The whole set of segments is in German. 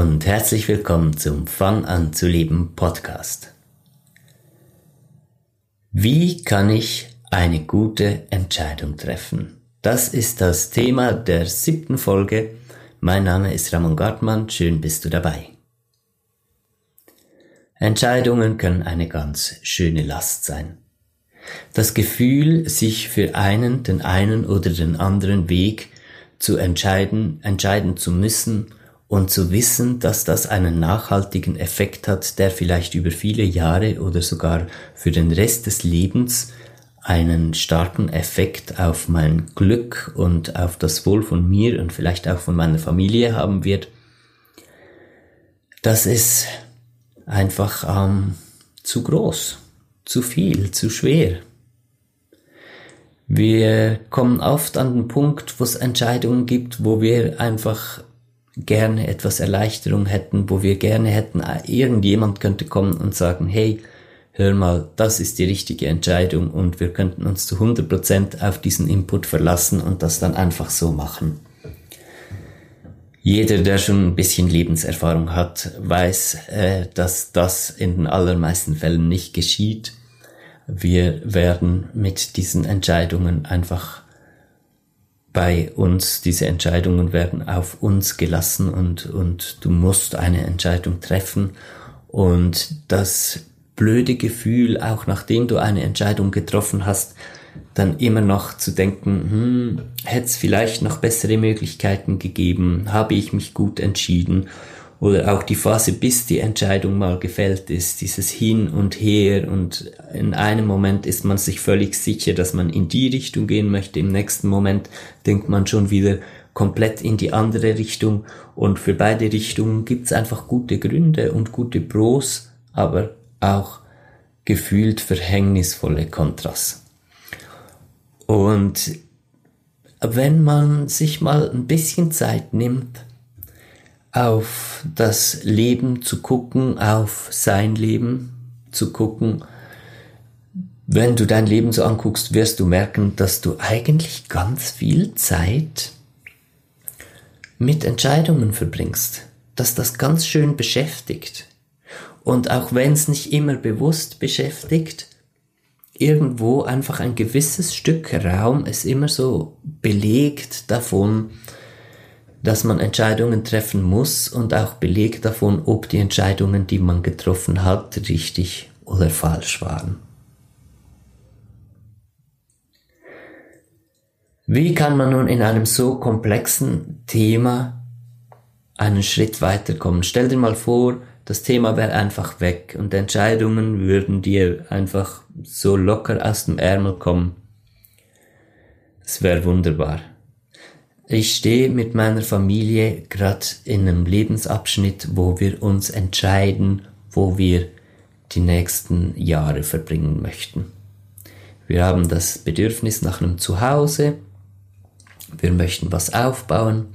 und herzlich willkommen zum Fang an zu leben Podcast. Wie kann ich eine gute Entscheidung treffen? Das ist das Thema der siebten Folge. Mein Name ist Ramon Gartmann, schön bist du dabei. Entscheidungen können eine ganz schöne Last sein. Das Gefühl, sich für einen, den einen oder den anderen Weg zu entscheiden, entscheiden zu müssen und zu wissen, dass das einen nachhaltigen Effekt hat, der vielleicht über viele Jahre oder sogar für den Rest des Lebens einen starken Effekt auf mein Glück und auf das Wohl von mir und vielleicht auch von meiner Familie haben wird, das ist einfach ähm, zu groß, zu viel, zu schwer. Wir kommen oft an den Punkt, wo es Entscheidungen gibt, wo wir einfach gerne etwas Erleichterung hätten, wo wir gerne hätten, äh, irgendjemand könnte kommen und sagen, hey, hör mal, das ist die richtige Entscheidung und wir könnten uns zu 100% auf diesen Input verlassen und das dann einfach so machen. Jeder, der schon ein bisschen Lebenserfahrung hat, weiß, äh, dass das in den allermeisten Fällen nicht geschieht. Wir werden mit diesen Entscheidungen einfach bei uns, diese Entscheidungen werden auf uns gelassen und, und du musst eine Entscheidung treffen. Und das blöde Gefühl, auch nachdem du eine Entscheidung getroffen hast, dann immer noch zu denken, hm, hätte es vielleicht noch bessere Möglichkeiten gegeben, habe ich mich gut entschieden oder auch die Phase, bis die Entscheidung mal gefällt ist, dieses Hin und Her und in einem Moment ist man sich völlig sicher, dass man in die Richtung gehen möchte, im nächsten Moment denkt man schon wieder komplett in die andere Richtung und für beide Richtungen gibt's einfach gute Gründe und gute Pros, aber auch gefühlt verhängnisvolle Kontras. Und wenn man sich mal ein bisschen Zeit nimmt, auf das Leben zu gucken, auf sein Leben zu gucken. Wenn du dein Leben so anguckst, wirst du merken, dass du eigentlich ganz viel Zeit mit Entscheidungen verbringst, dass das ganz schön beschäftigt. Und auch wenn es nicht immer bewusst beschäftigt, irgendwo einfach ein gewisses Stück Raum ist immer so belegt davon, dass man Entscheidungen treffen muss und auch Beleg davon, ob die Entscheidungen, die man getroffen hat, richtig oder falsch waren. Wie kann man nun in einem so komplexen Thema einen Schritt weiterkommen? Stell dir mal vor, das Thema wäre einfach weg und Entscheidungen würden dir einfach so locker aus dem Ärmel kommen. Es wäre wunderbar. Ich stehe mit meiner Familie gerade in einem Lebensabschnitt, wo wir uns entscheiden, wo wir die nächsten Jahre verbringen möchten. Wir haben das Bedürfnis nach einem Zuhause. Wir möchten was aufbauen.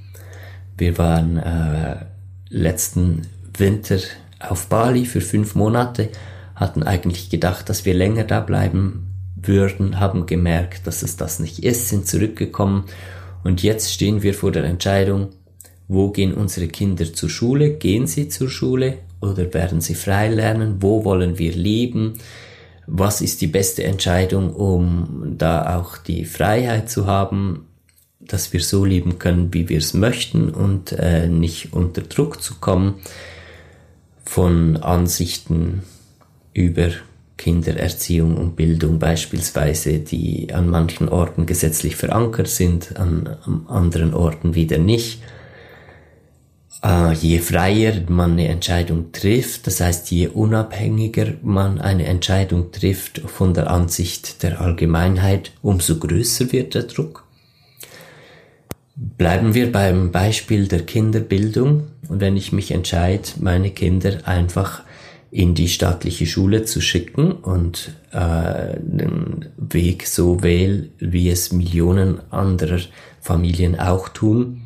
Wir waren äh, letzten Winter auf Bali für fünf Monate, hatten eigentlich gedacht, dass wir länger da bleiben würden, haben gemerkt, dass es das nicht ist, sind zurückgekommen und jetzt stehen wir vor der Entscheidung, wo gehen unsere Kinder zur Schule? Gehen sie zur Schule oder werden sie frei lernen? Wo wollen wir leben? Was ist die beste Entscheidung, um da auch die Freiheit zu haben, dass wir so leben können, wie wir es möchten und äh, nicht unter Druck zu kommen von Ansichten über Kindererziehung und Bildung beispielsweise, die an manchen Orten gesetzlich verankert sind, an, an anderen Orten wieder nicht. Äh, je freier man eine Entscheidung trifft, das heißt, je unabhängiger man eine Entscheidung trifft von der Ansicht der Allgemeinheit, umso größer wird der Druck. Bleiben wir beim Beispiel der Kinderbildung. Und wenn ich mich entscheide, meine Kinder einfach in die staatliche Schule zu schicken und äh, den Weg so wähl, wie es Millionen anderer Familien auch tun,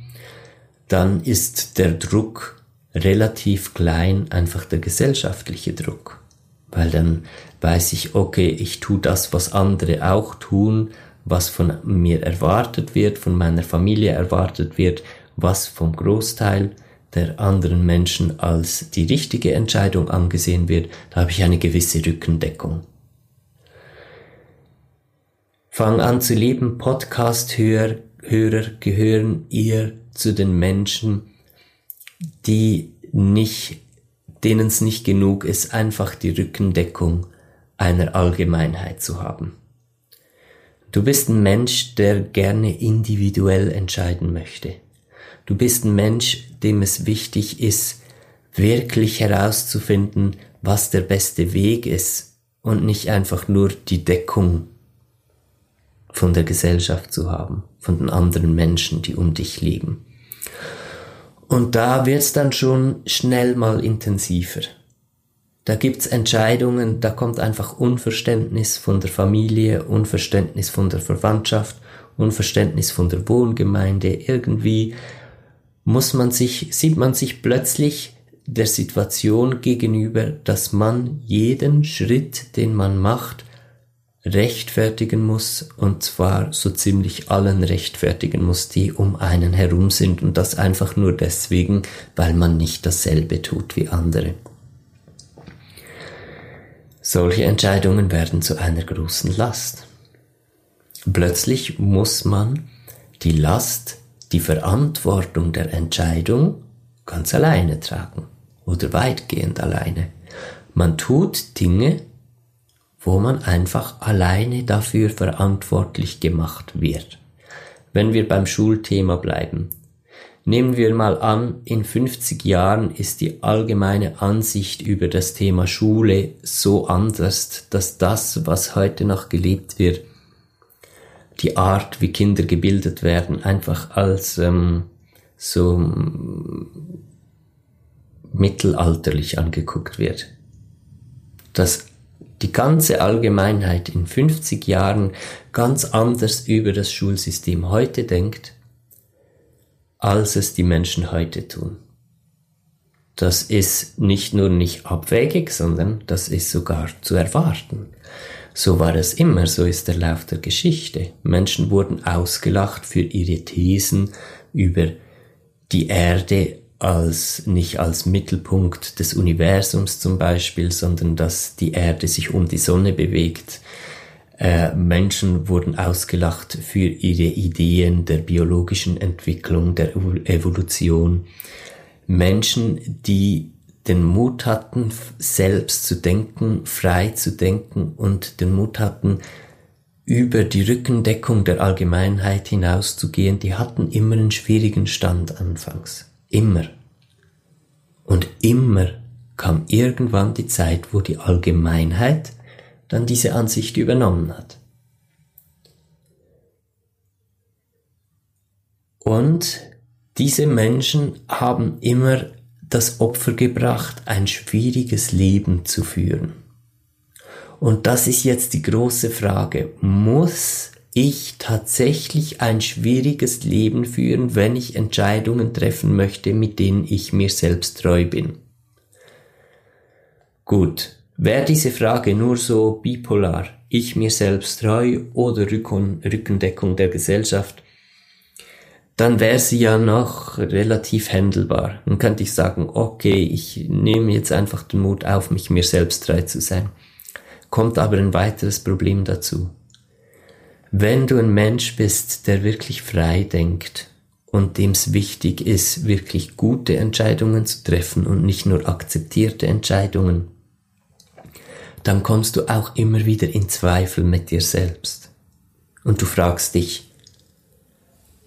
dann ist der Druck relativ klein, einfach der gesellschaftliche Druck. Weil dann weiß ich, okay, ich tue das, was andere auch tun, was von mir erwartet wird, von meiner Familie erwartet wird, was vom Großteil der anderen Menschen als die richtige Entscheidung angesehen wird, da habe ich eine gewisse Rückendeckung. Fang an zu leben, Podcast-Hörer Hörer gehören ihr zu den Menschen, die nicht, denen es nicht genug ist, einfach die Rückendeckung einer Allgemeinheit zu haben. Du bist ein Mensch, der gerne individuell entscheiden möchte. Du bist ein Mensch, dem es wichtig ist, wirklich herauszufinden, was der beste Weg ist und nicht einfach nur die Deckung von der Gesellschaft zu haben, von den anderen Menschen, die um dich leben. Und da wird's dann schon schnell mal intensiver. Da gibt's Entscheidungen, da kommt einfach Unverständnis von der Familie, Unverständnis von der Verwandtschaft, Unverständnis von der Wohngemeinde. Irgendwie muss man sich, sieht man sich plötzlich der Situation gegenüber, dass man jeden Schritt, den man macht, rechtfertigen muss, und zwar so ziemlich allen rechtfertigen muss, die um einen herum sind, und das einfach nur deswegen, weil man nicht dasselbe tut wie andere. Solche Entscheidungen werden zu einer großen Last. Plötzlich muss man die Last, die Verantwortung der Entscheidung ganz alleine tragen oder weitgehend alleine. Man tut Dinge, wo man einfach alleine dafür verantwortlich gemacht wird. Wenn wir beim Schulthema bleiben, nehmen wir mal an, in 50 Jahren ist die allgemeine Ansicht über das Thema Schule so anders, dass das, was heute noch gelebt wird, die Art, wie Kinder gebildet werden, einfach als ähm, so mittelalterlich angeguckt wird. Dass die ganze Allgemeinheit in 50 Jahren ganz anders über das Schulsystem heute denkt, als es die Menschen heute tun. Das ist nicht nur nicht abwägig, sondern das ist sogar zu erwarten. So war es immer, so ist der Lauf der Geschichte. Menschen wurden ausgelacht für ihre Thesen über die Erde als nicht als Mittelpunkt des Universums zum Beispiel, sondern dass die Erde sich um die Sonne bewegt. Äh, Menschen wurden ausgelacht für ihre Ideen der biologischen Entwicklung, der Evolution. Menschen, die den Mut hatten, selbst zu denken, frei zu denken und den Mut hatten, über die Rückendeckung der Allgemeinheit hinauszugehen, die hatten immer einen schwierigen Stand anfangs. Immer. Und immer kam irgendwann die Zeit, wo die Allgemeinheit dann diese Ansicht übernommen hat. Und diese Menschen haben immer das Opfer gebracht, ein schwieriges Leben zu führen. Und das ist jetzt die große Frage. Muss ich tatsächlich ein schwieriges Leben führen, wenn ich Entscheidungen treffen möchte, mit denen ich mir selbst treu bin. Gut, wäre diese Frage nur so bipolar, ich mir selbst treu oder Rücken, Rückendeckung der Gesellschaft, dann wäre sie ja noch relativ händelbar. Dann könnte ich sagen, okay, ich nehme jetzt einfach den Mut auf, mich mir selbst treu zu sein. Kommt aber ein weiteres Problem dazu. Wenn du ein Mensch bist, der wirklich frei denkt und dem es wichtig ist, wirklich gute Entscheidungen zu treffen und nicht nur akzeptierte Entscheidungen, dann kommst du auch immer wieder in Zweifel mit dir selbst. Und du fragst dich,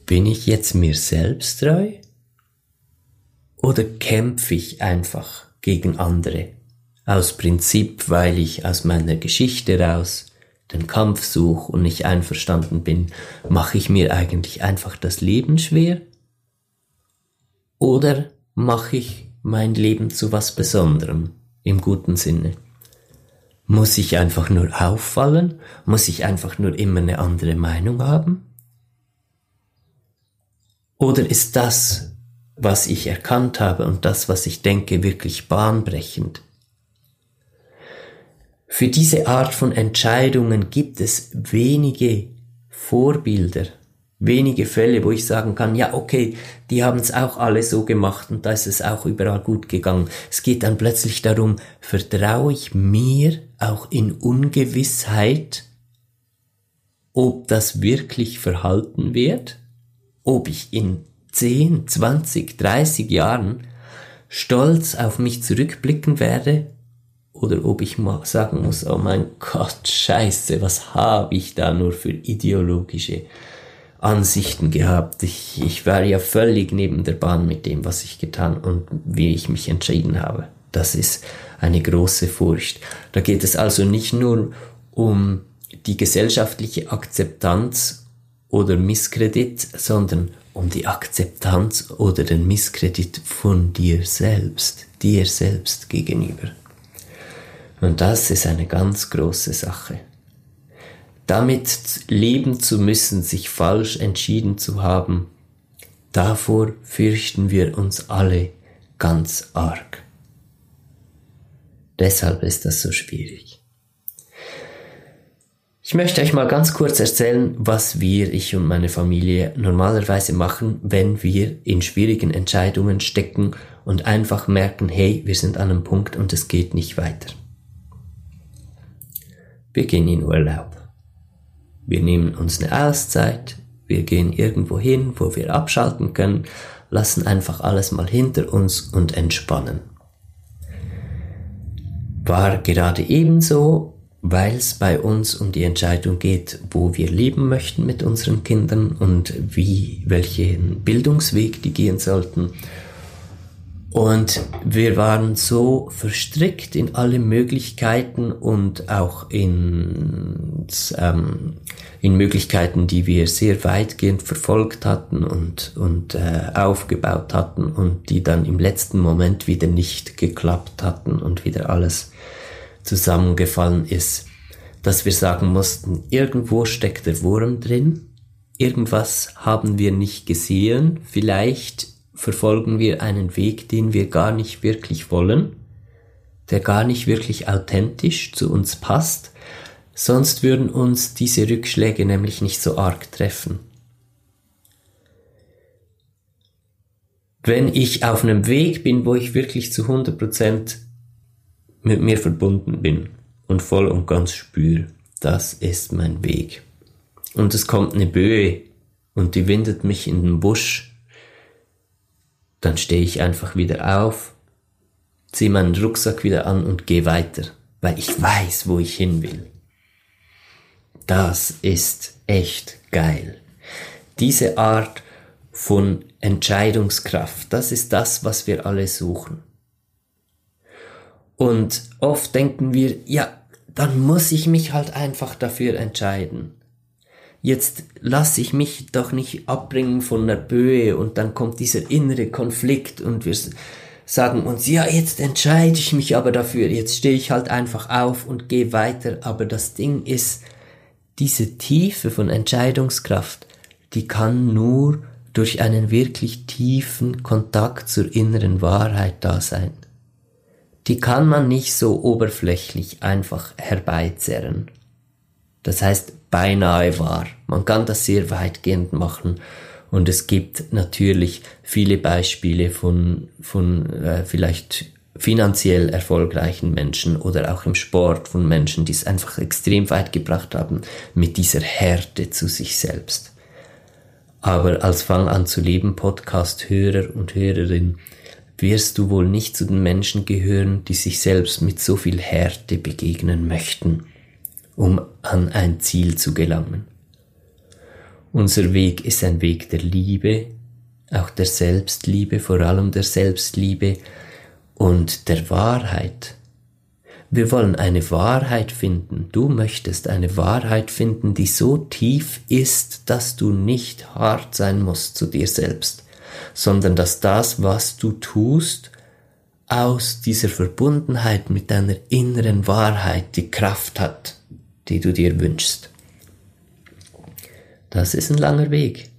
bin ich jetzt mir selbst treu? Oder kämpfe ich einfach gegen andere? Aus Prinzip, weil ich aus meiner Geschichte raus den Kampf suche und nicht einverstanden bin, mache ich mir eigentlich einfach das Leben schwer? Oder mache ich mein Leben zu was Besonderem im guten Sinne? Muss ich einfach nur auffallen? Muss ich einfach nur immer eine andere Meinung haben? Oder ist das, was ich erkannt habe und das, was ich denke, wirklich bahnbrechend? Für diese Art von Entscheidungen gibt es wenige Vorbilder, wenige Fälle, wo ich sagen kann, ja, okay, die haben es auch alle so gemacht und da ist es auch überall gut gegangen. Es geht dann plötzlich darum, vertraue ich mir auch in Ungewissheit, ob das wirklich verhalten wird, ob ich in 10, 20, 30 Jahren stolz auf mich zurückblicken werde oder ob ich mal sagen muss, oh mein Gott, scheiße, was habe ich da nur für ideologische Ansichten gehabt. Ich, ich war ja völlig neben der Bahn mit dem, was ich getan und wie ich mich entschieden habe. Das ist eine große Furcht. Da geht es also nicht nur um die gesellschaftliche Akzeptanz oder Misskredit, sondern um die Akzeptanz oder den Misskredit von dir selbst, dir selbst gegenüber. Und das ist eine ganz große Sache damit leben zu müssen, sich falsch entschieden zu haben, davor fürchten wir uns alle ganz arg. Deshalb ist das so schwierig. Ich möchte euch mal ganz kurz erzählen, was wir, ich und meine Familie, normalerweise machen, wenn wir in schwierigen Entscheidungen stecken und einfach merken, hey, wir sind an einem Punkt und es geht nicht weiter. Wir gehen in Urlaub. Wir nehmen uns eine Auszeit, wir gehen irgendwo hin, wo wir abschalten können, lassen einfach alles mal hinter uns und entspannen. War gerade ebenso, weil es bei uns um die Entscheidung geht, wo wir leben möchten mit unseren Kindern und wie, welchen Bildungsweg die gehen sollten. Und wir waren so verstrickt in alle Möglichkeiten und auch in, ähm, in Möglichkeiten, die wir sehr weitgehend verfolgt hatten und, und äh, aufgebaut hatten und die dann im letzten Moment wieder nicht geklappt hatten und wieder alles zusammengefallen ist, dass wir sagen mussten, irgendwo steckt der Wurm drin, irgendwas haben wir nicht gesehen, vielleicht verfolgen wir einen Weg, den wir gar nicht wirklich wollen, der gar nicht wirklich authentisch zu uns passt, sonst würden uns diese Rückschläge nämlich nicht so arg treffen. Wenn ich auf einem Weg bin, wo ich wirklich zu 100% mit mir verbunden bin und voll und ganz spüre, das ist mein Weg. Und es kommt eine Böe und die windet mich in den Busch dann stehe ich einfach wieder auf, ziehe meinen Rucksack wieder an und gehe weiter, weil ich weiß, wo ich hin will. Das ist echt geil. Diese Art von Entscheidungskraft, das ist das, was wir alle suchen. Und oft denken wir, ja, dann muss ich mich halt einfach dafür entscheiden jetzt lasse ich mich doch nicht abbringen von der Böe und dann kommt dieser innere Konflikt und wir sagen uns, ja, jetzt entscheide ich mich aber dafür, jetzt stehe ich halt einfach auf und gehe weiter, aber das Ding ist, diese Tiefe von Entscheidungskraft, die kann nur durch einen wirklich tiefen Kontakt zur inneren Wahrheit da sein. Die kann man nicht so oberflächlich einfach herbeizerren. Das heißt, beinahe wahr. Man kann das sehr weitgehend machen. Und es gibt natürlich viele Beispiele von, von äh, vielleicht finanziell erfolgreichen Menschen oder auch im Sport von Menschen, die es einfach extrem weit gebracht haben mit dieser Härte zu sich selbst. Aber als Fang an zu leben Podcast-Hörer und Hörerin wirst du wohl nicht zu den Menschen gehören, die sich selbst mit so viel Härte begegnen möchten um an ein Ziel zu gelangen. Unser Weg ist ein Weg der Liebe, auch der Selbstliebe, vor allem der Selbstliebe und der Wahrheit. Wir wollen eine Wahrheit finden. Du möchtest eine Wahrheit finden, die so tief ist, dass du nicht hart sein musst zu dir selbst, sondern dass das, was du tust, aus dieser Verbundenheit mit deiner inneren Wahrheit die Kraft hat, die du dir wünschst. Das ist ein langer Weg.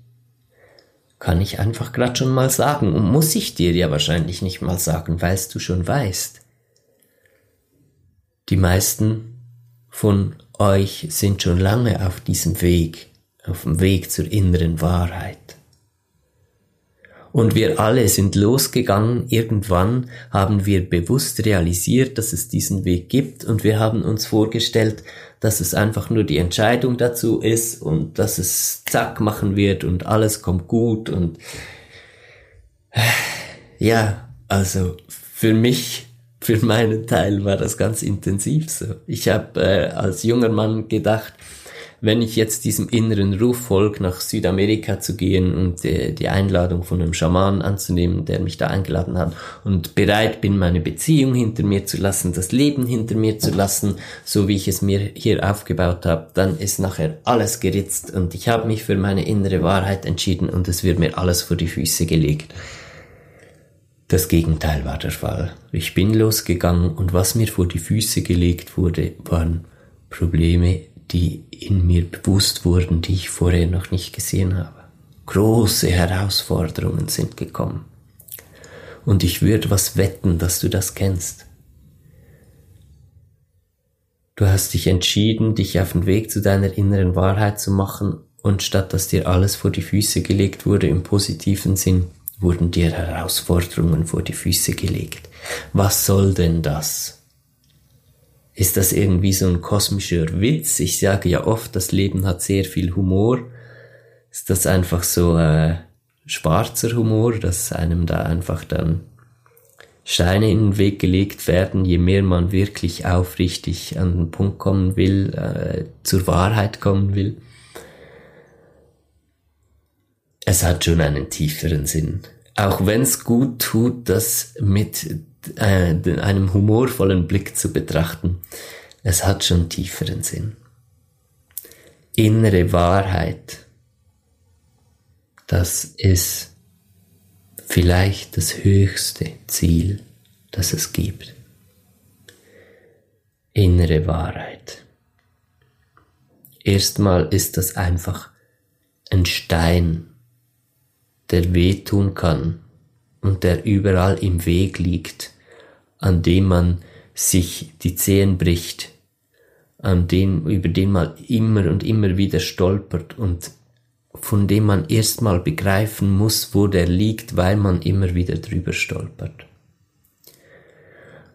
Kann ich einfach gerade schon mal sagen und muss ich dir ja wahrscheinlich nicht mal sagen, weil du schon weißt. Die meisten von euch sind schon lange auf diesem Weg, auf dem Weg zur inneren Wahrheit. Und wir alle sind losgegangen. Irgendwann haben wir bewusst realisiert, dass es diesen Weg gibt und wir haben uns vorgestellt, dass es einfach nur die Entscheidung dazu ist und dass es zack machen wird und alles kommt gut und ja, also für mich, für meinen Teil war das ganz intensiv so. Ich habe äh, als junger Mann gedacht, wenn ich jetzt diesem inneren Ruf folge, nach Südamerika zu gehen und die, die Einladung von einem Schaman anzunehmen, der mich da eingeladen hat und bereit bin, meine Beziehung hinter mir zu lassen, das Leben hinter mir zu lassen, so wie ich es mir hier aufgebaut habe, dann ist nachher alles geritzt und ich habe mich für meine innere Wahrheit entschieden und es wird mir alles vor die Füße gelegt. Das Gegenteil war der Fall. Ich bin losgegangen und was mir vor die Füße gelegt wurde, waren Probleme, die in mir bewusst wurden, die ich vorher noch nicht gesehen habe. Große Herausforderungen sind gekommen. Und ich würde was wetten, dass du das kennst. Du hast dich entschieden, dich auf den Weg zu deiner inneren Wahrheit zu machen und statt dass dir alles vor die Füße gelegt wurde im positiven Sinn, wurden dir Herausforderungen vor die Füße gelegt. Was soll denn das? Ist das irgendwie so ein kosmischer Witz? Ich sage ja oft, das Leben hat sehr viel Humor. Ist das einfach so äh, schwarzer Humor, dass einem da einfach dann Steine in den Weg gelegt werden, je mehr man wirklich aufrichtig an den Punkt kommen will, äh, zur Wahrheit kommen will. Es hat schon einen tieferen Sinn. Auch wenn es gut tut, das mit äh, einem humorvollen Blick zu betrachten. Es hat schon tieferen Sinn. Innere Wahrheit, das ist vielleicht das höchste Ziel, das es gibt. Innere Wahrheit. Erstmal ist das einfach ein Stein, der wehtun kann und der überall im Weg liegt an dem man sich die Zehen bricht, an dem, über den man immer und immer wieder stolpert und von dem man erstmal begreifen muss, wo der liegt, weil man immer wieder drüber stolpert.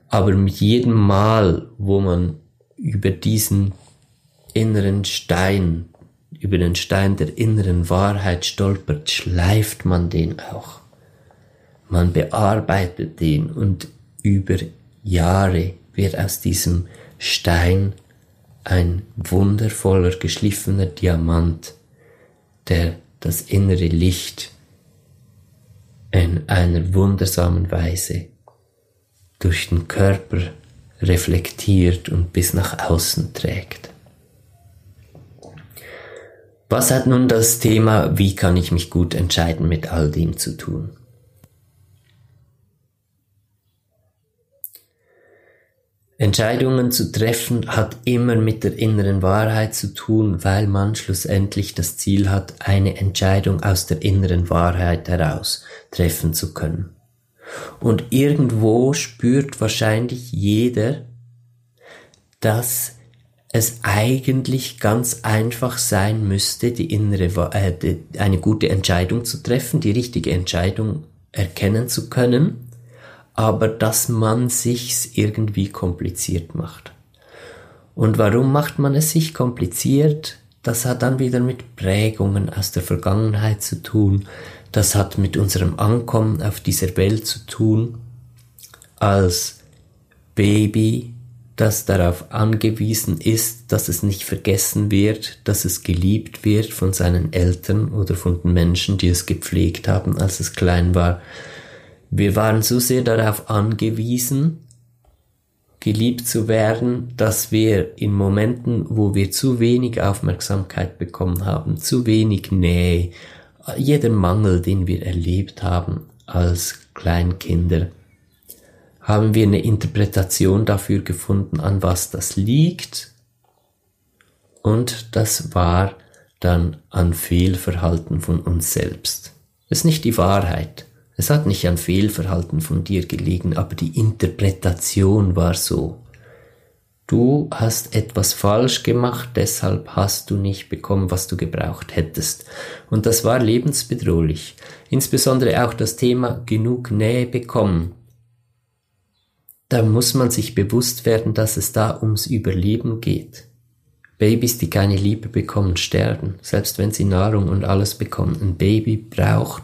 Aber mit jedem Mal, wo man über diesen inneren Stein, über den Stein der inneren Wahrheit stolpert, schleift man den auch. Man bearbeitet den und über Jahre wird aus diesem Stein ein wundervoller geschliffener Diamant, der das innere Licht in einer wundersamen Weise durch den Körper reflektiert und bis nach außen trägt. Was hat nun das Thema, wie kann ich mich gut entscheiden mit all dem zu tun? Entscheidungen zu treffen hat immer mit der inneren Wahrheit zu tun, weil man schlussendlich das Ziel hat, eine Entscheidung aus der inneren Wahrheit heraus treffen zu können. Und irgendwo spürt wahrscheinlich jeder, dass es eigentlich ganz einfach sein müsste, die innere, äh, eine gute Entscheidung zu treffen, die richtige Entscheidung erkennen zu können aber dass man sich's irgendwie kompliziert macht. Und warum macht man es sich kompliziert? Das hat dann wieder mit Prägungen aus der Vergangenheit zu tun. Das hat mit unserem Ankommen auf dieser Welt zu tun. Als Baby, das darauf angewiesen ist, dass es nicht vergessen wird, dass es geliebt wird von seinen Eltern oder von den Menschen, die es gepflegt haben, als es klein war wir waren so sehr darauf angewiesen, geliebt zu werden, dass wir in Momenten, wo wir zu wenig Aufmerksamkeit bekommen haben, zu wenig Nähe, jeder Mangel, den wir erlebt haben als Kleinkinder, haben wir eine Interpretation dafür gefunden, an was das liegt. Und das war dann an Fehlverhalten von uns selbst. Das ist nicht die Wahrheit. Es hat nicht an Fehlverhalten von dir gelegen, aber die Interpretation war so. Du hast etwas falsch gemacht, deshalb hast du nicht bekommen, was du gebraucht hättest. Und das war lebensbedrohlich. Insbesondere auch das Thema genug Nähe bekommen. Da muss man sich bewusst werden, dass es da ums Überleben geht. Babys, die keine Liebe bekommen, sterben, selbst wenn sie Nahrung und alles bekommen. Ein Baby braucht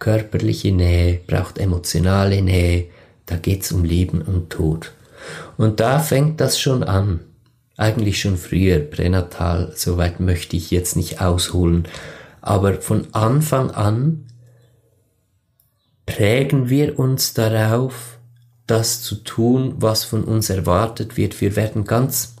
körperliche Nähe, braucht emotionale Nähe, da geht's um Leben und Tod. Und da fängt das schon an. Eigentlich schon früher, pränatal, soweit möchte ich jetzt nicht ausholen. Aber von Anfang an prägen wir uns darauf, das zu tun, was von uns erwartet wird. Wir werden ganz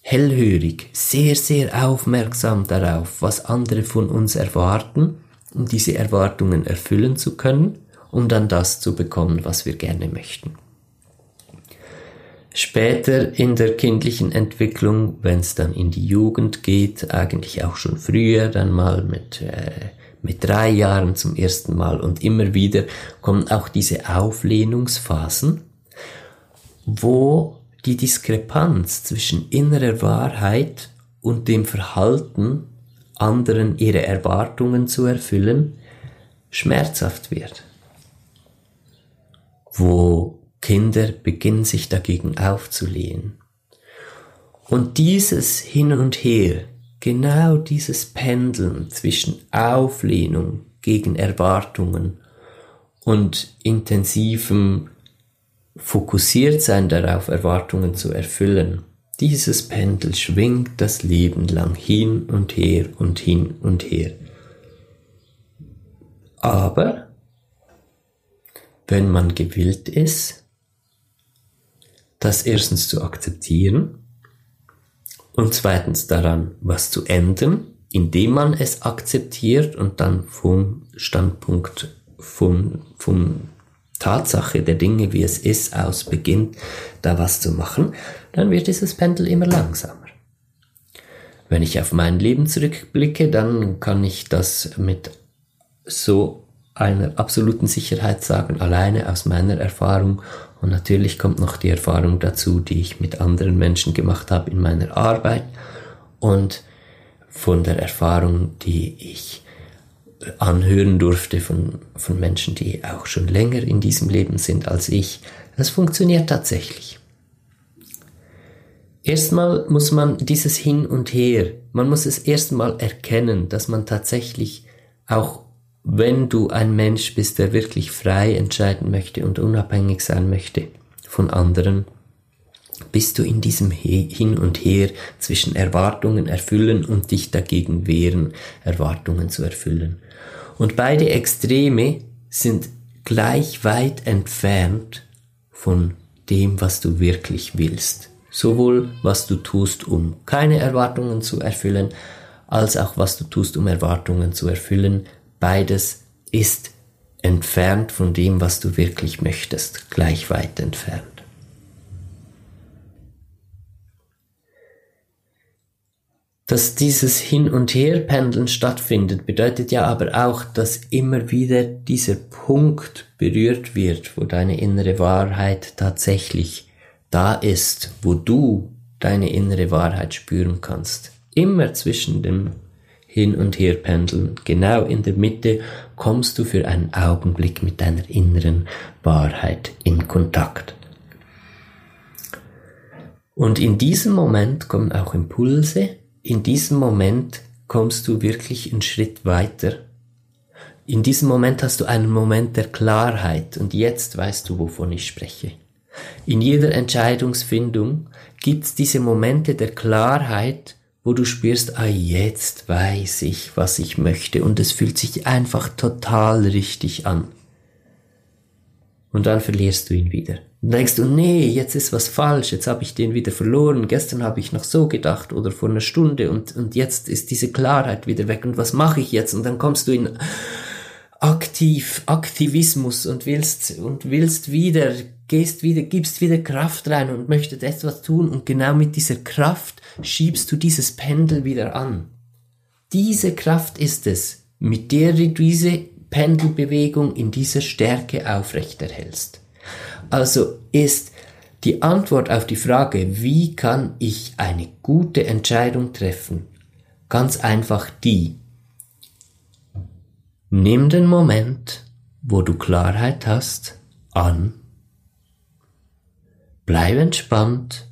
hellhörig, sehr, sehr aufmerksam darauf, was andere von uns erwarten, um diese Erwartungen erfüllen zu können, um dann das zu bekommen, was wir gerne möchten. Später in der kindlichen Entwicklung, wenn es dann in die Jugend geht, eigentlich auch schon früher, dann mal mit, äh, mit drei Jahren zum ersten Mal und immer wieder kommen auch diese Auflehnungsphasen, wo die Diskrepanz zwischen innerer Wahrheit und dem Verhalten, anderen ihre Erwartungen zu erfüllen, schmerzhaft wird. Wo Kinder beginnen sich dagegen aufzulehnen. Und dieses Hin und Her, genau dieses Pendeln zwischen Auflehnung gegen Erwartungen und intensivem Fokussiertsein darauf, Erwartungen zu erfüllen, dieses Pendel schwingt das Leben lang hin und her und hin und her. Aber wenn man gewillt ist, das erstens zu akzeptieren und zweitens daran was zu ändern, indem man es akzeptiert und dann vom Standpunkt vom, vom Tatsache der Dinge, wie es ist, aus beginnt, da was zu machen, dann wird dieses Pendel immer langsamer. Wenn ich auf mein Leben zurückblicke, dann kann ich das mit so einer absoluten Sicherheit sagen, alleine aus meiner Erfahrung. Und natürlich kommt noch die Erfahrung dazu, die ich mit anderen Menschen gemacht habe in meiner Arbeit und von der Erfahrung, die ich anhören durfte von, von Menschen, die auch schon länger in diesem Leben sind als ich. Das funktioniert tatsächlich. Erstmal muss man dieses Hin und Her, man muss es erstmal erkennen, dass man tatsächlich auch wenn du ein Mensch bist, der wirklich frei entscheiden möchte und unabhängig sein möchte von anderen, bist du in diesem Hin und Her zwischen Erwartungen erfüllen und dich dagegen wehren, Erwartungen zu erfüllen. Und beide Extreme sind gleich weit entfernt von dem, was du wirklich willst. Sowohl was du tust, um keine Erwartungen zu erfüllen, als auch was du tust, um Erwartungen zu erfüllen, Beides ist entfernt von dem, was du wirklich möchtest, gleich weit entfernt. Dass dieses Hin- und Herpendeln stattfindet, bedeutet ja aber auch, dass immer wieder dieser Punkt berührt wird, wo deine innere Wahrheit tatsächlich da ist, wo du deine innere Wahrheit spüren kannst. Immer zwischen dem hin und her pendeln. Genau in der Mitte kommst du für einen Augenblick mit deiner inneren Wahrheit in Kontakt. Und in diesem Moment kommen auch Impulse. In diesem Moment kommst du wirklich einen Schritt weiter. In diesem Moment hast du einen Moment der Klarheit und jetzt weißt du, wovon ich spreche. In jeder Entscheidungsfindung gibt es diese Momente der Klarheit, wo du spürst, ah, jetzt weiß ich, was ich möchte und es fühlt sich einfach total richtig an. Und dann verlierst du ihn wieder. Und denkst du, nee, jetzt ist was falsch, jetzt habe ich den wieder verloren, gestern habe ich noch so gedacht oder vor einer Stunde und, und jetzt ist diese Klarheit wieder weg und was mache ich jetzt? Und dann kommst du in aktiv, Aktivismus und willst, und willst wieder, gehst wieder, gibst wieder Kraft rein und möchtest etwas tun und genau mit dieser Kraft schiebst du dieses Pendel wieder an. Diese Kraft ist es, mit der diese Pendelbewegung in dieser Stärke aufrechterhältst. Also ist Die Antwort auf die Frage, wie kann ich eine gute Entscheidung treffen, ganz einfach die. Nimm den Moment, wo du Klarheit hast, an. Bleib entspannt.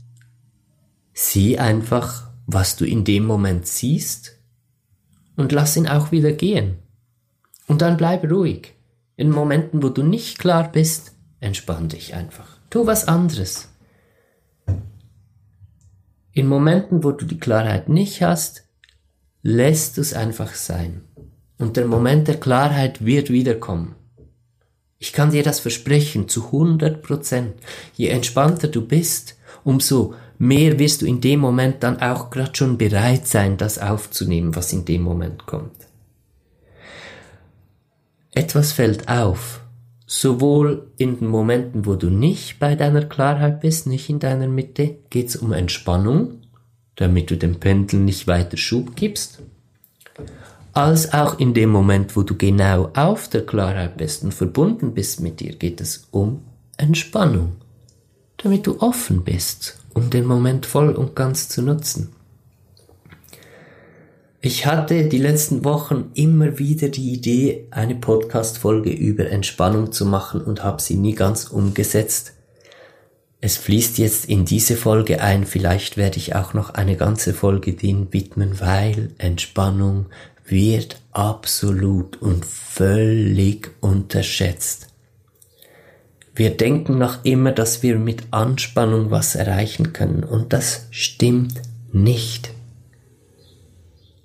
Sieh einfach, was du in dem Moment siehst und lass ihn auch wieder gehen. Und dann bleib ruhig. In Momenten, wo du nicht klar bist, entspann dich einfach. Tu was anderes. In Momenten, wo du die Klarheit nicht hast, lässt du es einfach sein. Und der Moment der Klarheit wird wiederkommen. Ich kann dir das versprechen, zu 100 Prozent. Je entspannter du bist, umso mehr wirst du in dem Moment dann auch gerade schon bereit sein, das aufzunehmen, was in dem Moment kommt. Etwas fällt auf, sowohl in den Momenten, wo du nicht bei deiner Klarheit bist, nicht in deiner Mitte, geht es um Entspannung, damit du dem Pendel nicht weiter Schub gibst, als auch in dem Moment, wo du genau auf der Klarheit bist und verbunden bist mit dir, geht es um Entspannung, damit du offen bist, um den Moment voll und ganz zu nutzen. Ich hatte die letzten Wochen immer wieder die Idee, eine Podcast-Folge über Entspannung zu machen und habe sie nie ganz umgesetzt. Es fließt jetzt in diese Folge ein, vielleicht werde ich auch noch eine ganze Folge den widmen, weil Entspannung wird absolut und völlig unterschätzt. Wir denken noch immer, dass wir mit Anspannung was erreichen können und das stimmt nicht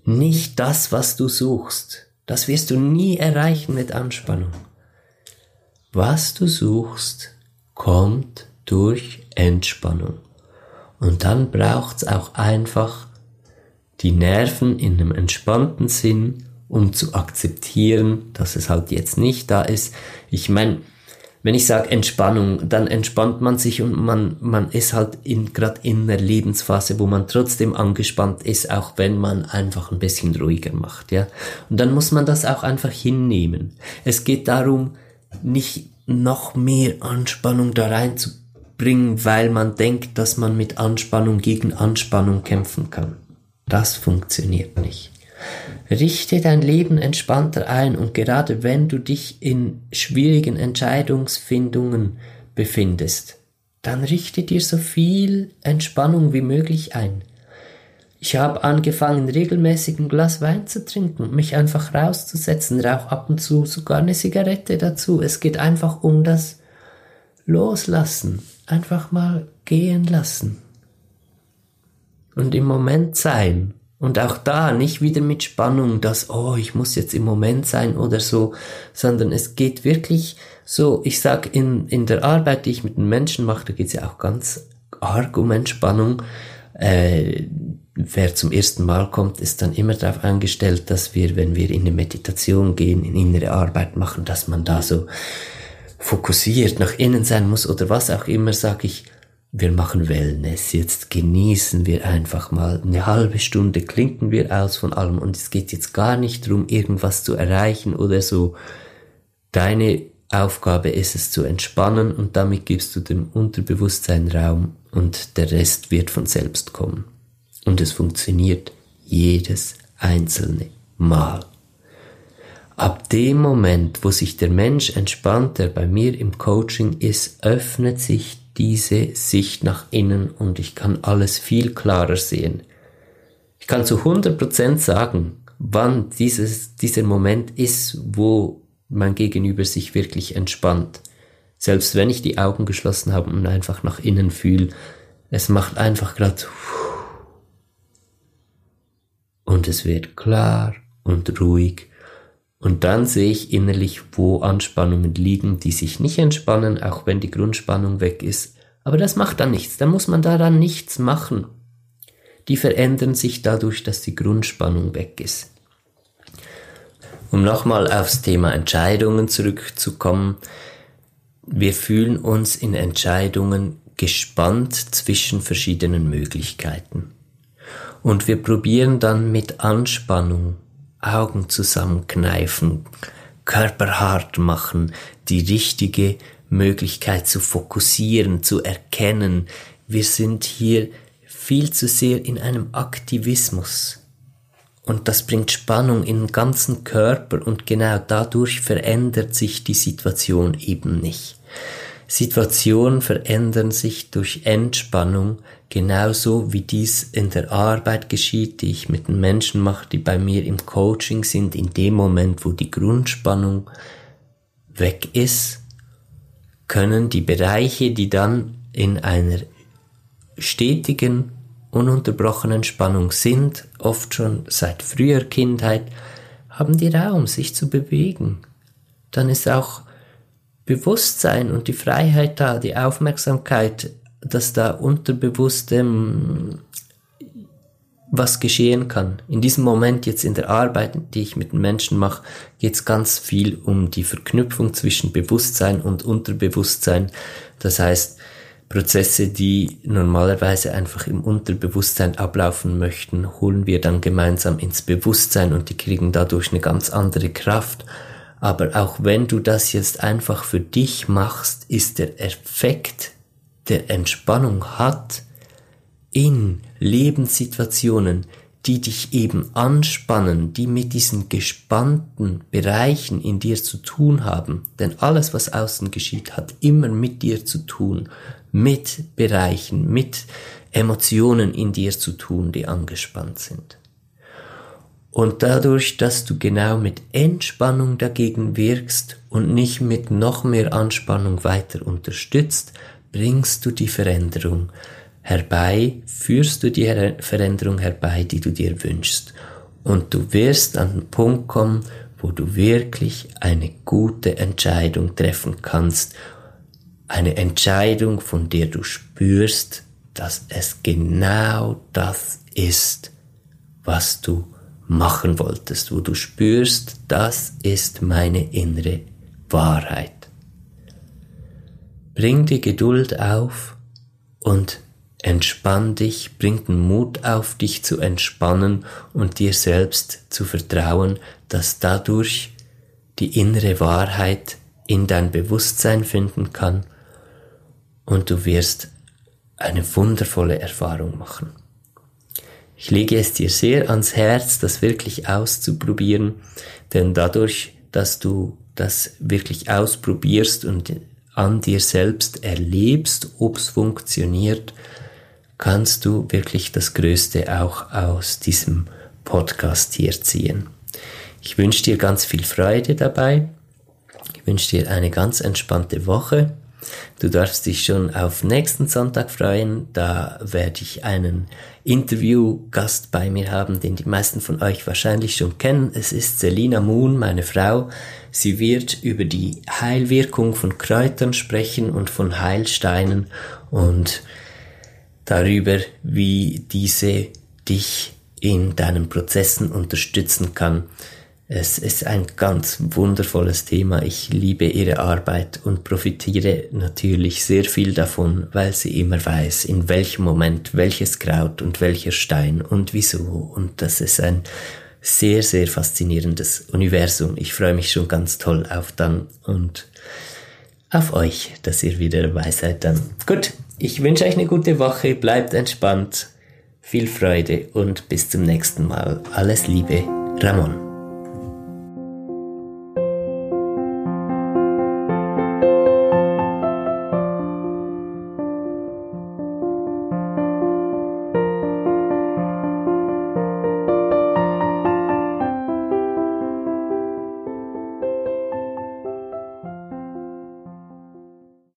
nicht das, was du suchst. Das wirst du nie erreichen mit Anspannung. Was du suchst, kommt durch Entspannung. Und dann braucht's auch einfach die Nerven in einem entspannten Sinn, um zu akzeptieren, dass es halt jetzt nicht da ist. Ich meine, wenn ich sage Entspannung, dann entspannt man sich und man, man ist halt in, gerade in einer Lebensphase, wo man trotzdem angespannt ist, auch wenn man einfach ein bisschen ruhiger macht, ja. Und dann muss man das auch einfach hinnehmen. Es geht darum, nicht noch mehr Anspannung da reinzubringen, weil man denkt, dass man mit Anspannung gegen Anspannung kämpfen kann. Das funktioniert nicht. Richte dein Leben entspannter ein und gerade wenn du dich in schwierigen Entscheidungsfindungen befindest, dann richte dir so viel Entspannung wie möglich ein. Ich habe angefangen, regelmäßig ein Glas Wein zu trinken mich einfach rauszusetzen, rauch ab und zu sogar eine Zigarette dazu. Es geht einfach um das Loslassen, einfach mal gehen lassen und im Moment sein und auch da nicht wieder mit Spannung, dass, oh, ich muss jetzt im Moment sein oder so, sondern es geht wirklich so, ich sag, in, in der Arbeit, die ich mit den Menschen mache, da geht's ja auch ganz arg um Entspannung. Äh, wer zum ersten Mal kommt, ist dann immer darauf eingestellt, dass wir, wenn wir in eine Meditation gehen, in innere Arbeit machen, dass man da so fokussiert nach innen sein muss oder was auch immer, sag ich, wir machen Wellness, jetzt genießen wir einfach mal eine halbe Stunde, klinken wir aus von allem und es geht jetzt gar nicht darum, irgendwas zu erreichen oder so. Deine Aufgabe ist es zu entspannen und damit gibst du dem Unterbewusstsein Raum und der Rest wird von selbst kommen. Und es funktioniert jedes einzelne Mal. Ab dem Moment, wo sich der Mensch entspannt, der bei mir im Coaching ist, öffnet sich diese Sicht nach innen und ich kann alles viel klarer sehen. Ich kann zu 100% sagen, wann dieses, dieser Moment ist, wo mein Gegenüber sich wirklich entspannt. Selbst wenn ich die Augen geschlossen habe und einfach nach innen fühle, es macht einfach gerade und es wird klar und ruhig und dann sehe ich innerlich, wo Anspannungen liegen, die sich nicht entspannen, auch wenn die Grundspannung weg ist. Aber das macht dann nichts, da muss man daran nichts machen. Die verändern sich dadurch, dass die Grundspannung weg ist. Um nochmal aufs Thema Entscheidungen zurückzukommen, wir fühlen uns in Entscheidungen gespannt zwischen verschiedenen Möglichkeiten. Und wir probieren dann mit Anspannung Augen zusammenkneifen, Körper hart machen, die richtige Möglichkeit zu fokussieren, zu erkennen. Wir sind hier viel zu sehr in einem Aktivismus. Und das bringt Spannung in den ganzen Körper und genau dadurch verändert sich die Situation eben nicht. Situationen verändern sich durch Entspannung, genauso wie dies in der Arbeit geschieht, die ich mit den Menschen mache, die bei mir im Coaching sind, in dem Moment, wo die Grundspannung weg ist, können die Bereiche, die dann in einer stetigen, ununterbrochenen Spannung sind, oft schon seit früher Kindheit, haben die Raum, sich zu bewegen. Dann ist auch Bewusstsein und die Freiheit da, die Aufmerksamkeit, dass da unterbewusst ähm, was geschehen kann. In diesem Moment jetzt in der Arbeit, die ich mit den Menschen mache, geht es ganz viel um die Verknüpfung zwischen Bewusstsein und Unterbewusstsein. Das heißt, Prozesse, die normalerweise einfach im Unterbewusstsein ablaufen möchten, holen wir dann gemeinsam ins Bewusstsein und die kriegen dadurch eine ganz andere Kraft. Aber auch wenn du das jetzt einfach für dich machst, ist der Effekt der Entspannung hat in Lebenssituationen, die dich eben anspannen, die mit diesen gespannten Bereichen in dir zu tun haben. Denn alles, was außen geschieht, hat immer mit dir zu tun, mit Bereichen, mit Emotionen in dir zu tun, die angespannt sind. Und dadurch, dass du genau mit Entspannung dagegen wirkst und nicht mit noch mehr Anspannung weiter unterstützt, bringst du die Veränderung herbei, führst du die Veränderung herbei, die du dir wünschst. Und du wirst an den Punkt kommen, wo du wirklich eine gute Entscheidung treffen kannst. Eine Entscheidung, von der du spürst, dass es genau das ist, was du machen wolltest, wo du spürst, das ist meine innere Wahrheit. Bring die Geduld auf und entspann dich, bring den Mut auf, dich zu entspannen und dir selbst zu vertrauen, dass dadurch die innere Wahrheit in dein Bewusstsein finden kann und du wirst eine wundervolle Erfahrung machen. Ich lege es dir sehr ans Herz, das wirklich auszuprobieren, denn dadurch, dass du das wirklich ausprobierst und an dir selbst erlebst, ob es funktioniert, kannst du wirklich das Größte auch aus diesem Podcast hier ziehen. Ich wünsche dir ganz viel Freude dabei. Ich wünsche dir eine ganz entspannte Woche Du darfst dich schon auf nächsten Sonntag freuen. Da werde ich einen Interviewgast bei mir haben, den die meisten von euch wahrscheinlich schon kennen. Es ist Selina Moon, meine Frau. Sie wird über die Heilwirkung von Kräutern sprechen und von Heilsteinen und darüber, wie diese dich in deinen Prozessen unterstützen kann. Es ist ein ganz wundervolles Thema. Ich liebe ihre Arbeit und profitiere natürlich sehr viel davon, weil sie immer weiß, in welchem Moment welches Kraut und welcher Stein und wieso. Und das ist ein sehr, sehr faszinierendes Universum. Ich freue mich schon ganz toll auf dann und auf euch, dass ihr wieder dabei seid dann. Gut, ich wünsche euch eine gute Woche, bleibt entspannt, viel Freude und bis zum nächsten Mal. Alles Liebe, Ramon.